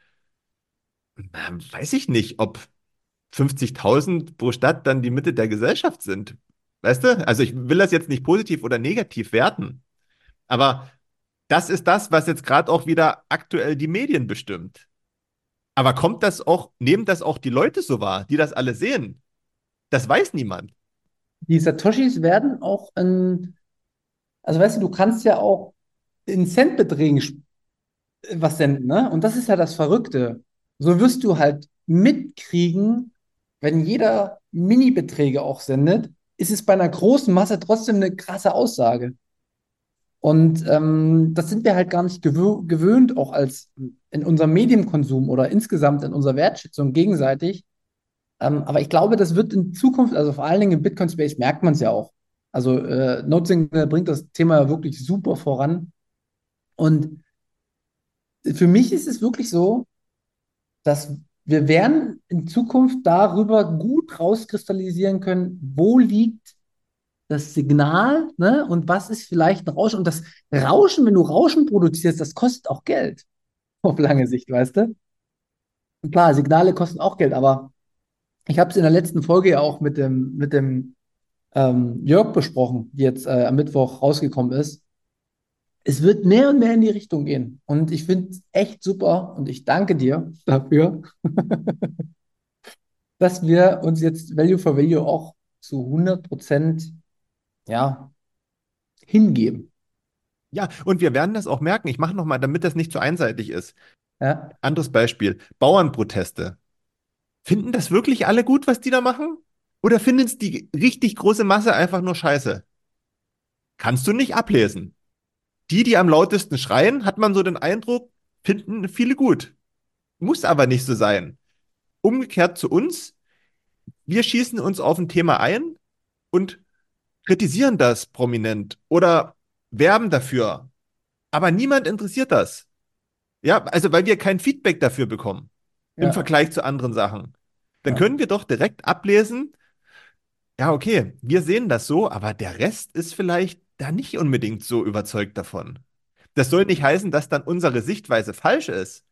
Na, weiß ich nicht, ob 50.000 pro Stadt dann die Mitte der Gesellschaft sind. Weißt du? Also ich will das jetzt nicht positiv oder negativ werten, aber das ist das, was jetzt gerade auch wieder aktuell die Medien bestimmt. Aber kommt das auch, nehmen das auch die Leute so wahr, die das alle sehen? Das weiß niemand. Die Satoshis werden auch in, also weißt du, du kannst ja auch in Centbeträgen was senden, ne? Und das ist ja das Verrückte. So wirst du halt mitkriegen, wenn jeder Mini-Beträge auch sendet, ist es bei einer großen Masse trotzdem eine krasse Aussage. Und ähm, das sind wir halt gar nicht gewö gewöhnt, auch als in unserem Medienkonsum oder insgesamt in unserer Wertschätzung gegenseitig. Ähm, aber ich glaube, das wird in Zukunft, also vor allen Dingen im Bitcoin-Space, merkt man es ja auch. Also äh, Notesignal bringt das Thema wirklich super voran. Und für mich ist es wirklich so, dass wir werden in Zukunft darüber gut rauskristallisieren können, wo liegt das Signal ne, und was ist vielleicht ein Rauschen. Und das Rauschen, wenn du Rauschen produzierst, das kostet auch Geld. <laughs> Auf lange Sicht, weißt du? Klar, Signale kosten auch Geld, aber ich habe es in der letzten Folge ja auch mit dem, mit dem ähm, Jörg besprochen, die jetzt äh, am Mittwoch rausgekommen ist. Es wird mehr und mehr in die Richtung gehen. Und ich finde es echt super und ich danke dir <laughs> dafür, <laughs> dass wir uns jetzt Value for Value auch zu 100 Prozent ja, hingeben. Ja, und wir werden das auch merken. Ich mache nochmal, damit das nicht zu einseitig ist. Ja. Anderes Beispiel: Bauernproteste. Finden das wirklich alle gut, was die da machen? Oder finden es die richtig große Masse einfach nur scheiße? Kannst du nicht ablesen. Die, die am lautesten schreien, hat man so den Eindruck, finden viele gut. Muss aber nicht so sein. Umgekehrt zu uns, wir schießen uns auf ein Thema ein und kritisieren das prominent oder werben dafür. Aber niemand interessiert das. Ja, also weil wir kein Feedback dafür bekommen Ja. im Vergleich zu anderen Sachen. Dann Ja. können wir doch direkt ablesen, ja, okay, wir sehen das so, aber der Rest ist vielleicht da nicht unbedingt so überzeugt davon. Das soll nicht heißen, dass dann unsere Sichtweise falsch ist,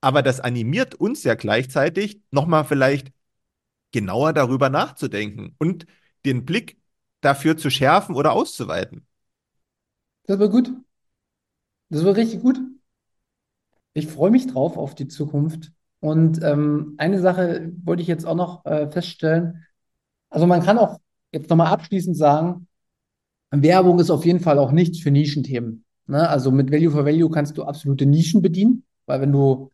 aber das animiert uns ja gleichzeitig nochmal vielleicht genauer darüber nachzudenken und den Blick dafür zu schärfen oder auszuweiten. Das wird gut. Das wird richtig gut. Ich freue mich drauf auf die Zukunft. Und ähm, eine Sache wollte ich jetzt auch noch äh, feststellen. Also man kann auch jetzt nochmal abschließend sagen, Werbung ist auf jeden Fall auch nichts für Nischenthemen. Ne? Also mit Value for Value kannst du absolute Nischen bedienen, weil wenn du,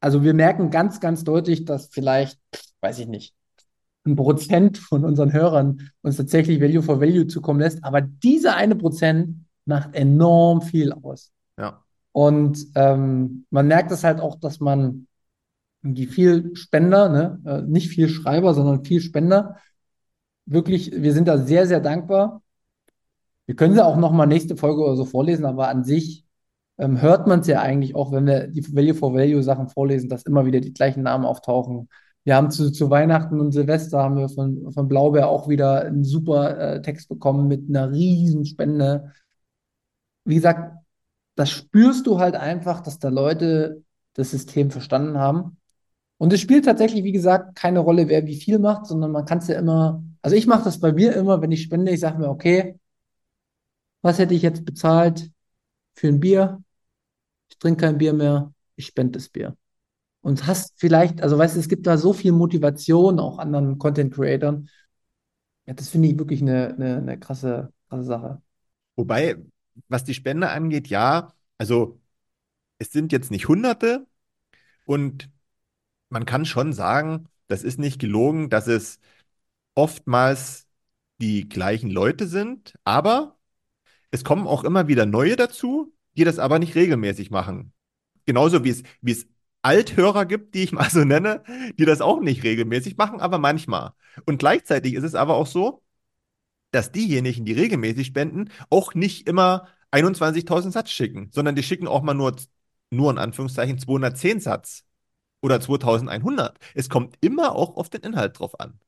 also wir merken ganz, ganz deutlich, dass vielleicht, weiß ich nicht, ein Prozent von unseren Hörern uns tatsächlich Value for Value zukommen lässt, aber dieser eine Prozent macht enorm viel aus. Ja. Und ähm, man merkt es halt auch, dass man die viel Spender, ne, äh, nicht viel Schreiber, sondern viel Spender, wirklich, wir sind da sehr, sehr dankbar. Wir können sie auch nochmal nächste Folge oder so vorlesen, aber an sich ähm, hört man es ja eigentlich auch, wenn wir die Value for Value Sachen vorlesen, dass immer wieder die gleichen Namen auftauchen. Wir haben zu, zu Weihnachten und Silvester haben wir von, von Blaubeer auch wieder einen super äh, Text bekommen mit einer riesen Spende. Wie gesagt, das spürst du halt einfach, dass da Leute das System verstanden haben. Und es spielt tatsächlich, wie gesagt, keine Rolle, wer wie viel macht, sondern man kann es ja immer, also ich mache das bei mir immer, wenn ich spende, ich sage mir, okay, was hätte ich jetzt bezahlt für ein Bier? Ich trinke kein Bier mehr, ich spende das Bier. Und hast vielleicht, also weißt du, es gibt da so viel Motivation auch anderen Content Creatern. Ja, das finde ich wirklich eine, eine, eine krasse, krasse Sache. Wobei, was die Spende angeht, ja, also es sind jetzt nicht Hunderte und man kann schon sagen, das ist nicht gelogen, dass es oftmals die gleichen Leute sind, aber es kommen auch immer wieder neue dazu, die das aber nicht regelmäßig machen. Genauso wie es, wie es Althörer gibt, die ich mal so nenne, die das auch nicht regelmäßig machen, aber manchmal. Und gleichzeitig ist es aber auch so, dass diejenigen, die regelmäßig spenden, auch nicht immer 21.000 Satz schicken, sondern die schicken auch mal nur, nur in Anführungszeichen 210 Satz oder 2100. Es kommt immer auch auf den Inhalt drauf an.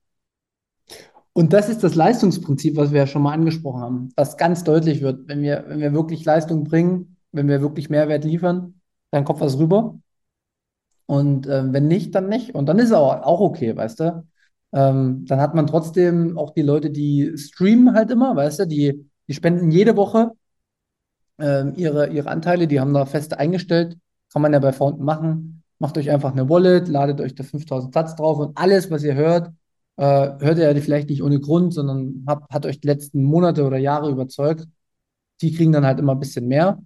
Und das ist das Leistungsprinzip, was wir ja schon mal angesprochen haben, was ganz deutlich wird. Wenn wir, wenn wir wirklich Leistung bringen, wenn wir wirklich Mehrwert liefern, dann kommt was rüber. Und äh, wenn nicht, dann nicht. Und dann ist auch, auch okay, weißt du? Ähm, dann hat man trotzdem auch die Leute, die streamen halt immer, weißt du, die, die spenden jede Woche ähm, ihre, ihre Anteile, die haben da fest eingestellt. Kann man ja bei Fountain machen. Macht euch einfach eine Wallet, ladet euch da 5000 Satz drauf und alles, was ihr hört, äh, hört ihr ja vielleicht nicht ohne Grund, sondern hat, hat euch die letzten Monate oder Jahre überzeugt. Die kriegen dann halt immer ein bisschen mehr.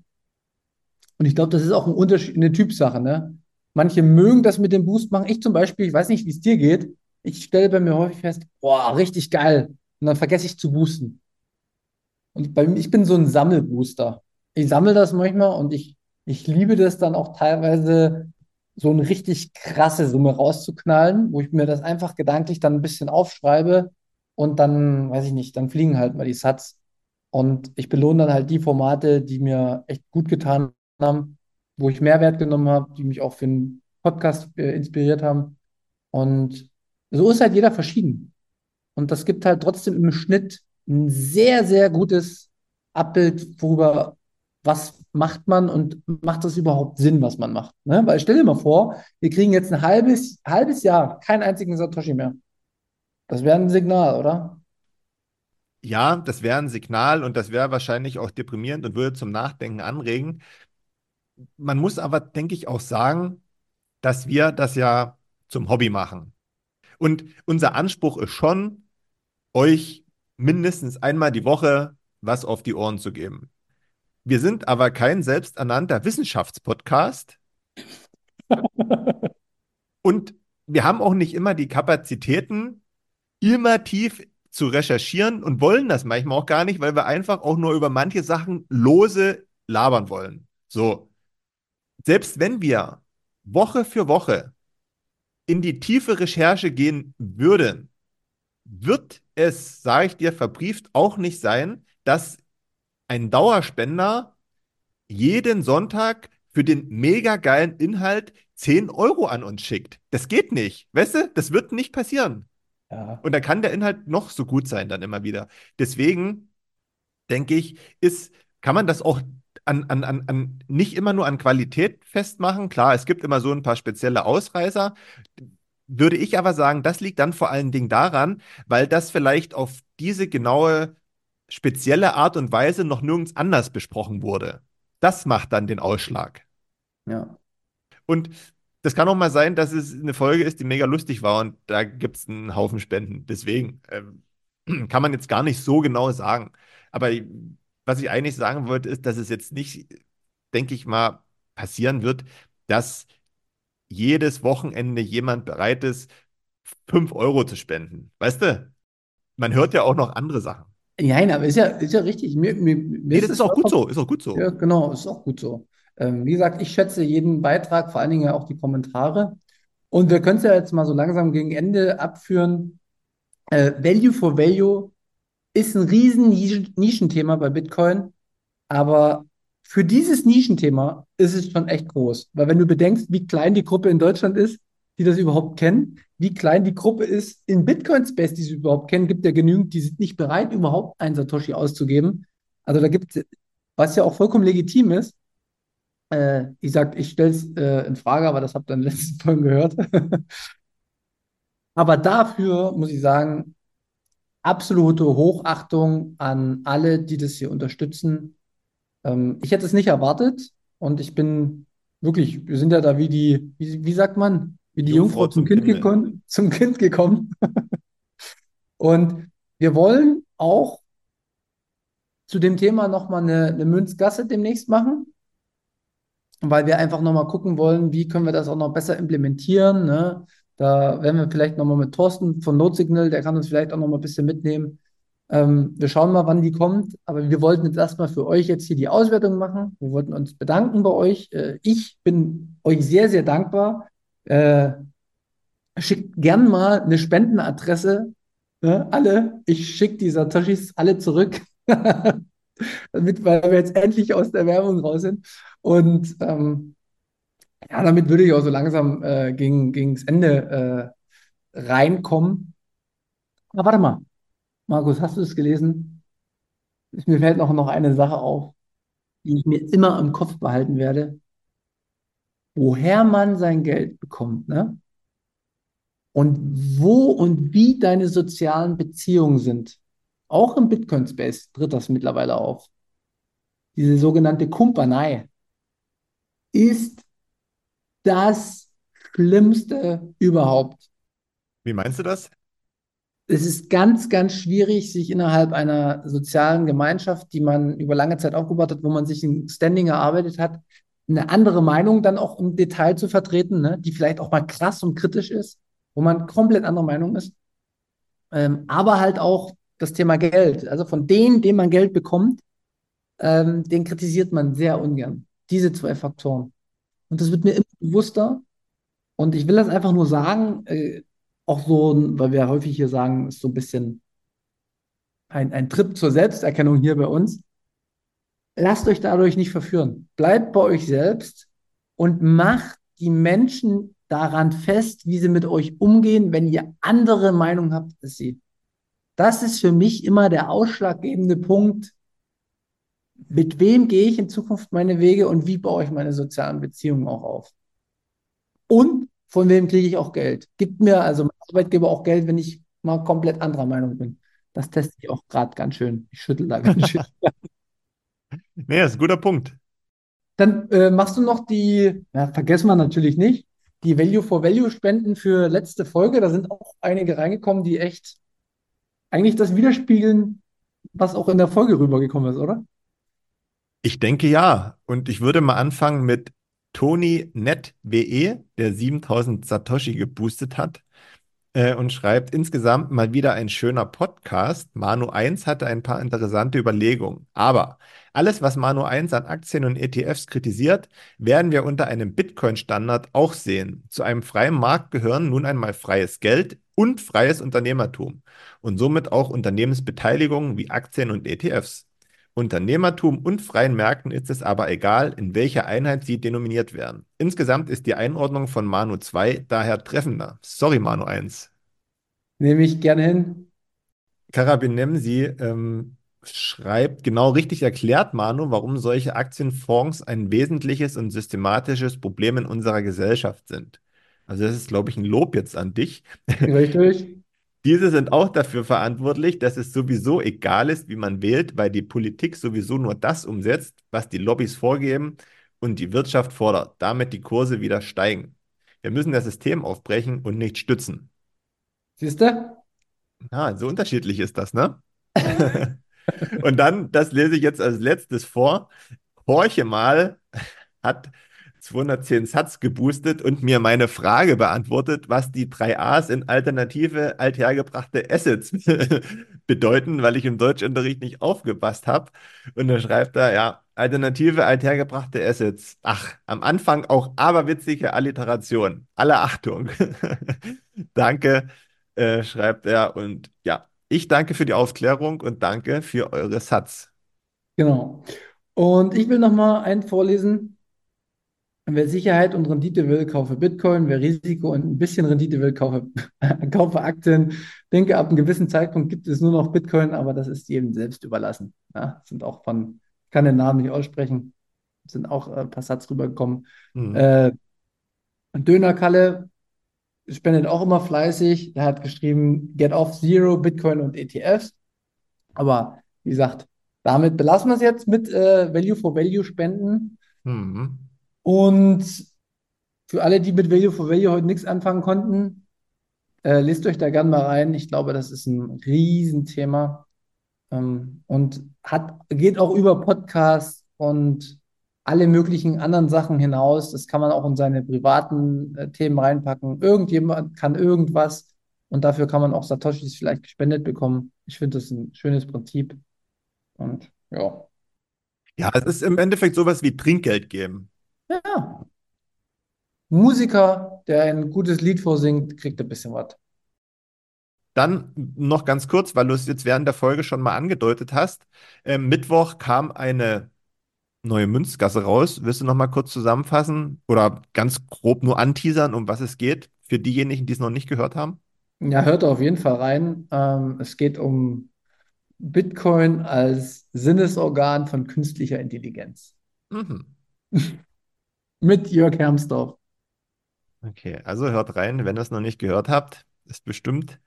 Und ich glaube, das ist auch ein Unterschied, eine Typsache, ne? Manche mögen das mit dem Boost machen. Ich zum Beispiel, ich weiß nicht, wie es dir geht. Ich stelle bei mir häufig fest, boah, richtig geil. Und dann vergesse ich zu boosten. Und bei mir, ich bin so ein Sammelbooster. Ich sammle das manchmal und ich, ich liebe das dann auch teilweise, so eine richtig krasse Summe rauszuknallen, wo ich mir das einfach gedanklich dann ein bisschen aufschreibe und dann, weiß ich nicht, dann fliegen halt mal die Sats. Und ich belohne dann halt die Formate, die mir echt gut getan haben, wo ich Mehrwert genommen habe, die mich auch für ein Podcast äh, inspiriert haben. Und so ist halt jeder verschieden. Und das gibt halt trotzdem im Schnitt ein sehr, sehr gutes Abbild, worüber, was macht man und macht das überhaupt Sinn, was man macht. Ne? Weil stell dir mal vor, wir kriegen jetzt ein halbes, halbes Jahr keinen einzigen Satoshi mehr. Das wäre ein Signal, oder? Ja, das wäre ein Signal und das wäre wahrscheinlich auch deprimierend und würde zum Nachdenken anregen. Man muss aber, denke ich, auch sagen, dass wir das ja zum Hobby machen. Und unser Anspruch ist schon, euch mindestens einmal die Woche was auf die Ohren zu geben. Wir sind aber kein selbsternannter Wissenschaftspodcast. <laughs> Und wir haben auch nicht immer die Kapazitäten, immer tief zu recherchieren und wollen das manchmal auch gar nicht, weil wir einfach auch nur über manche Sachen lose labern wollen. So. Selbst wenn wir Woche für Woche in die tiefe Recherche gehen würden, wird es, sage ich dir, verbrieft auch nicht sein, dass ein Dauerspender jeden Sonntag für den mega geilen Inhalt 10 Euro an uns schickt. Das geht nicht. Weißt du, das wird nicht passieren. Ja. Und da kann der Inhalt noch so gut sein, dann immer wieder. Deswegen denke ich, ist, kann man das auch an, an, an, an nicht immer nur an Qualität festmachen. Klar, es gibt immer so ein paar spezielle Ausreißer. Würde ich aber sagen, das liegt dann vor allen Dingen daran, weil das vielleicht auf diese genaue spezielle Art und Weise noch nirgends anders besprochen wurde. Das macht dann den Ausschlag. Ja. Und das kann auch mal sein, dass es eine Folge ist, die mega lustig war und da gibt es einen Haufen Spenden. Deswegen ähm, <clears throat> kann man jetzt gar nicht so genau sagen. Aber was ich eigentlich sagen wollte, ist, dass es jetzt nicht, denke ich mal, passieren wird, dass jedes Wochenende jemand bereit ist, 5 Euro zu spenden. Weißt du? Man hört ja auch noch andere Sachen. Nein, aber ist ja, ist ja richtig. Mir, mir, nee, das ist auch gut so. Ist auch gut so. Ja, genau, ist auch gut so. Ähm, wie gesagt, ich schätze jeden Beitrag, vor allen Dingen auch die Kommentare. Und wir können es ja jetzt mal so langsam gegen Ende abführen. Äh, Value for Value ist ein riesen Nischenthema bei Bitcoin, aber für dieses Nischenthema ist es schon echt groß. Weil wenn du bedenkst, wie klein die Gruppe in Deutschland ist, die das überhaupt kennen, wie klein die Gruppe ist in Bitcoin Space, die sie überhaupt kennen, gibt ja genügend, die sind nicht bereit, überhaupt einen Satoshi auszugeben. Also da gibt es, was ja auch vollkommen legitim ist, äh, ich sag, ich stelle es äh, in Frage, aber das habt ihr in den letzten Folgen gehört. <laughs> aber dafür muss ich sagen, absolute Hochachtung an alle, die das hier unterstützen. Ähm, ich hätte es nicht erwartet und ich bin wirklich, wir sind ja da wie die, wie, wie sagt man, wie die Jungfrau, Jungfrau zum, Kind gekommen, zum Kind gekommen. <laughs> und wir wollen auch zu dem Thema nochmal eine, eine Münzgasse demnächst machen weil wir einfach nochmal gucken wollen, wie können wir das auch noch besser implementieren. Ne? Da werden wir vielleicht nochmal mit Thorsten von Notsignal, der kann uns vielleicht auch nochmal ein bisschen mitnehmen. Ähm, wir schauen mal, wann die kommt, aber wir wollten jetzt erstmal für euch jetzt hier die Auswertung machen. Wir wollten uns bedanken bei euch. Äh, ich bin euch sehr, sehr dankbar. Äh, schickt gern mal eine Spendenadresse. Ne? Alle, ich schicke die Satoshis alle zurück. <laughs> damit, weil wir jetzt endlich aus der Werbung raus sind. Und ähm, ja, damit würde ich auch so langsam äh, gegen, gegen das Ende äh, reinkommen. Aber warte mal, Markus, hast du es gelesen? Mir fällt noch, noch eine Sache auf, die ich mir immer im Kopf behalten werde. Woher man sein Geld bekommt, ne? Und wo und wie deine sozialen Beziehungen sind. Auch im Bitcoin-Space tritt das mittlerweile auf. Diese sogenannte Kumpanei ist das Schlimmste überhaupt. Wie meinst du das? Es ist ganz, ganz schwierig, sich innerhalb einer sozialen Gemeinschaft, die man über lange Zeit aufgebaut hat, wo man sich ein Standing erarbeitet hat, eine andere Meinung dann auch im Detail zu vertreten, ne? die vielleicht auch mal krass und kritisch ist, wo man komplett anderer Meinung ist. Ähm, aber halt auch das Thema Geld. Also von denen, denen man Geld bekommt, ähm, den kritisiert man sehr ungern. Diese zwei Faktoren. Und das wird mir immer bewusster. Und ich will das einfach nur sagen, äh, auch so, weil wir häufig hier sagen, ist so ein bisschen ein, ein Trip zur Selbsterkennung hier bei uns. Lasst euch dadurch nicht verführen. Bleibt bei euch selbst und macht die Menschen daran fest, wie sie mit euch umgehen, wenn ihr andere Meinung habt als sie. Das ist für mich immer der ausschlaggebende Punkt. Mit wem gehe ich in Zukunft meine Wege und wie baue ich meine sozialen Beziehungen auch auf? Und von wem kriege ich auch Geld? Gibt mir also mein Arbeitgeber auch Geld, wenn ich mal komplett anderer Meinung bin? Das teste ich auch gerade ganz schön. Ich schüttel da ganz schön. <laughs> Nee, das ist ein guter Punkt. Dann äh, machst du noch die, ja, vergessen wir natürlich nicht, die Value for Value Spenden für letzte Folge. Da sind auch einige reingekommen, die echt eigentlich das widerspiegeln, was auch in der Folge rübergekommen ist, oder? Ich denke ja. Und ich würde mal anfangen mit Tony NetWE, der 7000 Satoshi geboostet hat äh, und schreibt insgesamt mal wieder ein schöner Podcast. Manu 1 hatte ein paar interessante Überlegungen. Aber alles, was Manu 1 an Aktien und ETFs kritisiert, werden wir unter einem Bitcoin-Standard auch sehen. Zu einem freien Markt gehören nun einmal freies Geld und freies Unternehmertum und somit auch Unternehmensbeteiligungen wie Aktien und ETFs. Unternehmertum und freien Märkten ist es aber egal, in welcher Einheit sie denominiert werden. Insgesamt ist die Einordnung von Manu 2 daher treffender. Sorry, Manu 1. Nehme ich gerne hin. Karabinemsi ähm, schreibt, genau richtig erklärt, Manu, warum solche Aktienfonds ein wesentliches und systematisches Problem in unserer Gesellschaft sind. Also das ist, glaube ich, ein Lob jetzt an dich. Richtig. Diese sind auch dafür verantwortlich, dass es sowieso egal ist, wie man wählt, weil die Politik sowieso nur das umsetzt, was die Lobbys vorgeben und die Wirtschaft fordert, damit die Kurse wieder steigen. Wir müssen das System aufbrechen und nicht stützen. Siehst du? Ja, so unterschiedlich ist das, ne? <laughs> und dann, das lese ich jetzt als letztes vor. Horche mal hat 210 Satz geboostet und mir meine Frage beantwortet, was die drei A's in alternative althergebrachte Assets <laughs> bedeuten, weil ich im Deutschunterricht nicht aufgepasst habe. Und dann schreibt er, ja, alternative althergebrachte Assets. Ach, am Anfang auch aberwitzige Alliteration. Alle Achtung. <laughs> danke, äh, schreibt er. Und ja, ich danke für die Aufklärung und danke für eure Satz. Genau. Und ich will noch mal einen vorlesen. Wer Sicherheit und Rendite will, kaufe Bitcoin. Wer Risiko und ein bisschen Rendite will, kaufe, <laughs> kaufe Aktien. Ich denke, ab einem gewissen Zeitpunkt gibt es nur noch Bitcoin, aber das ist jedem selbst überlassen. Ja, sind auch von, ich kann den Namen nicht aussprechen, sind auch äh, ein paar Satz rübergekommen. Mhm. Äh, Dönerkalle spendet auch immer fleißig. Er hat geschrieben, get off Zero, Bitcoin und ETFs. Aber wie gesagt, damit belassen wir es jetzt mit äh, Value for Value Spenden. Mhm. Und für alle, die mit Value for Value heute nichts anfangen konnten, äh, lest euch da gerne mal rein. Ich glaube, das ist ein Riesenthema ähm, und hat, geht auch über Podcasts und alle möglichen anderen Sachen hinaus. Das kann man auch in seine privaten äh, Themen reinpacken. Irgendjemand kann irgendwas und dafür kann man auch Satoshis vielleicht gespendet bekommen. Ich finde das ein schönes Prinzip. Und ja. Ja, es ist im Endeffekt sowas wie Trinkgeld geben. Ja. Musiker, der ein gutes Lied vorsingt, kriegt ein bisschen was. Dann noch ganz kurz, weil du es jetzt während der Folge schon mal angedeutet hast. Ähm, Mittwoch kam eine neue Münzgasse raus. Willst du noch mal kurz zusammenfassen oder ganz grob nur anteasern, um was es geht, für diejenigen, die es noch nicht gehört haben? Ja, hört auf jeden Fall rein. Ähm, es geht um Bitcoin als Sinnesorgan von künstlicher Intelligenz. Mhm. <laughs> Mit Jörg Hermsdorf. Okay, also hört rein, wenn ihr es noch nicht gehört habt. Ist bestimmt,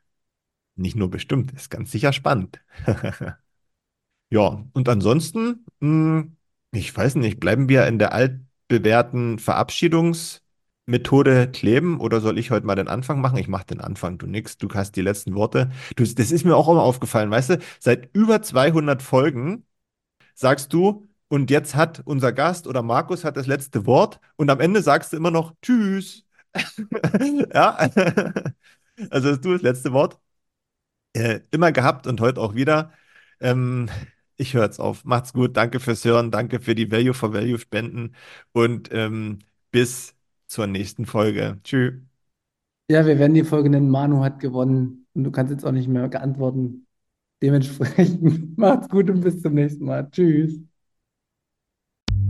nicht nur bestimmt, ist ganz sicher spannend. <laughs> ja, und ansonsten, mh, hm, ich weiß nicht, bleiben wir in der altbewährten Verabschiedungsmethode kleben oder soll ich heute mal den Anfang machen? Ich mache den Anfang, du nix, du hast die letzten Worte. Du, das ist mir auch immer aufgefallen, weißt du, seit über 200 Folgen sagst du, und jetzt hat unser Gast oder Markus hat das letzte Wort und am Ende sagst du immer noch Tschüss. <laughs> ja, <laughs> also hast du das letzte Wort äh, immer gehabt und heute auch wieder. Ähm, ich höre jetzt auf. Macht's gut. Danke fürs Hören. Danke für die Value for Value Spenden und ähm, bis zur nächsten Folge. Tschüss. Ja, wir werden die Folge nennen. Manu hat gewonnen und du kannst jetzt auch nicht mehr geantworten. Dementsprechend <laughs> macht's gut und bis zum nächsten Mal. Tschüss.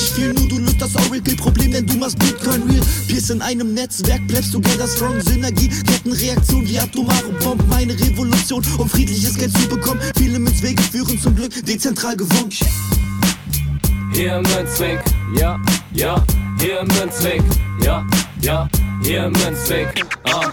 viel. Nur du löst das Oracle-Problem, denn du machst Bitcoin real. Peers in einem Netzwerk, bleibst together strong. Synergie, Kettenreaktion wie atomare Bomben. Meine Revolution, um friedliches Geld zu bekommen. Viele Münzwege führen zum Glück dezentral gewonnen. Hier im Münzweg, ja, ja, hier im Münzweg, ja, ja, hier im Münzweg, ah,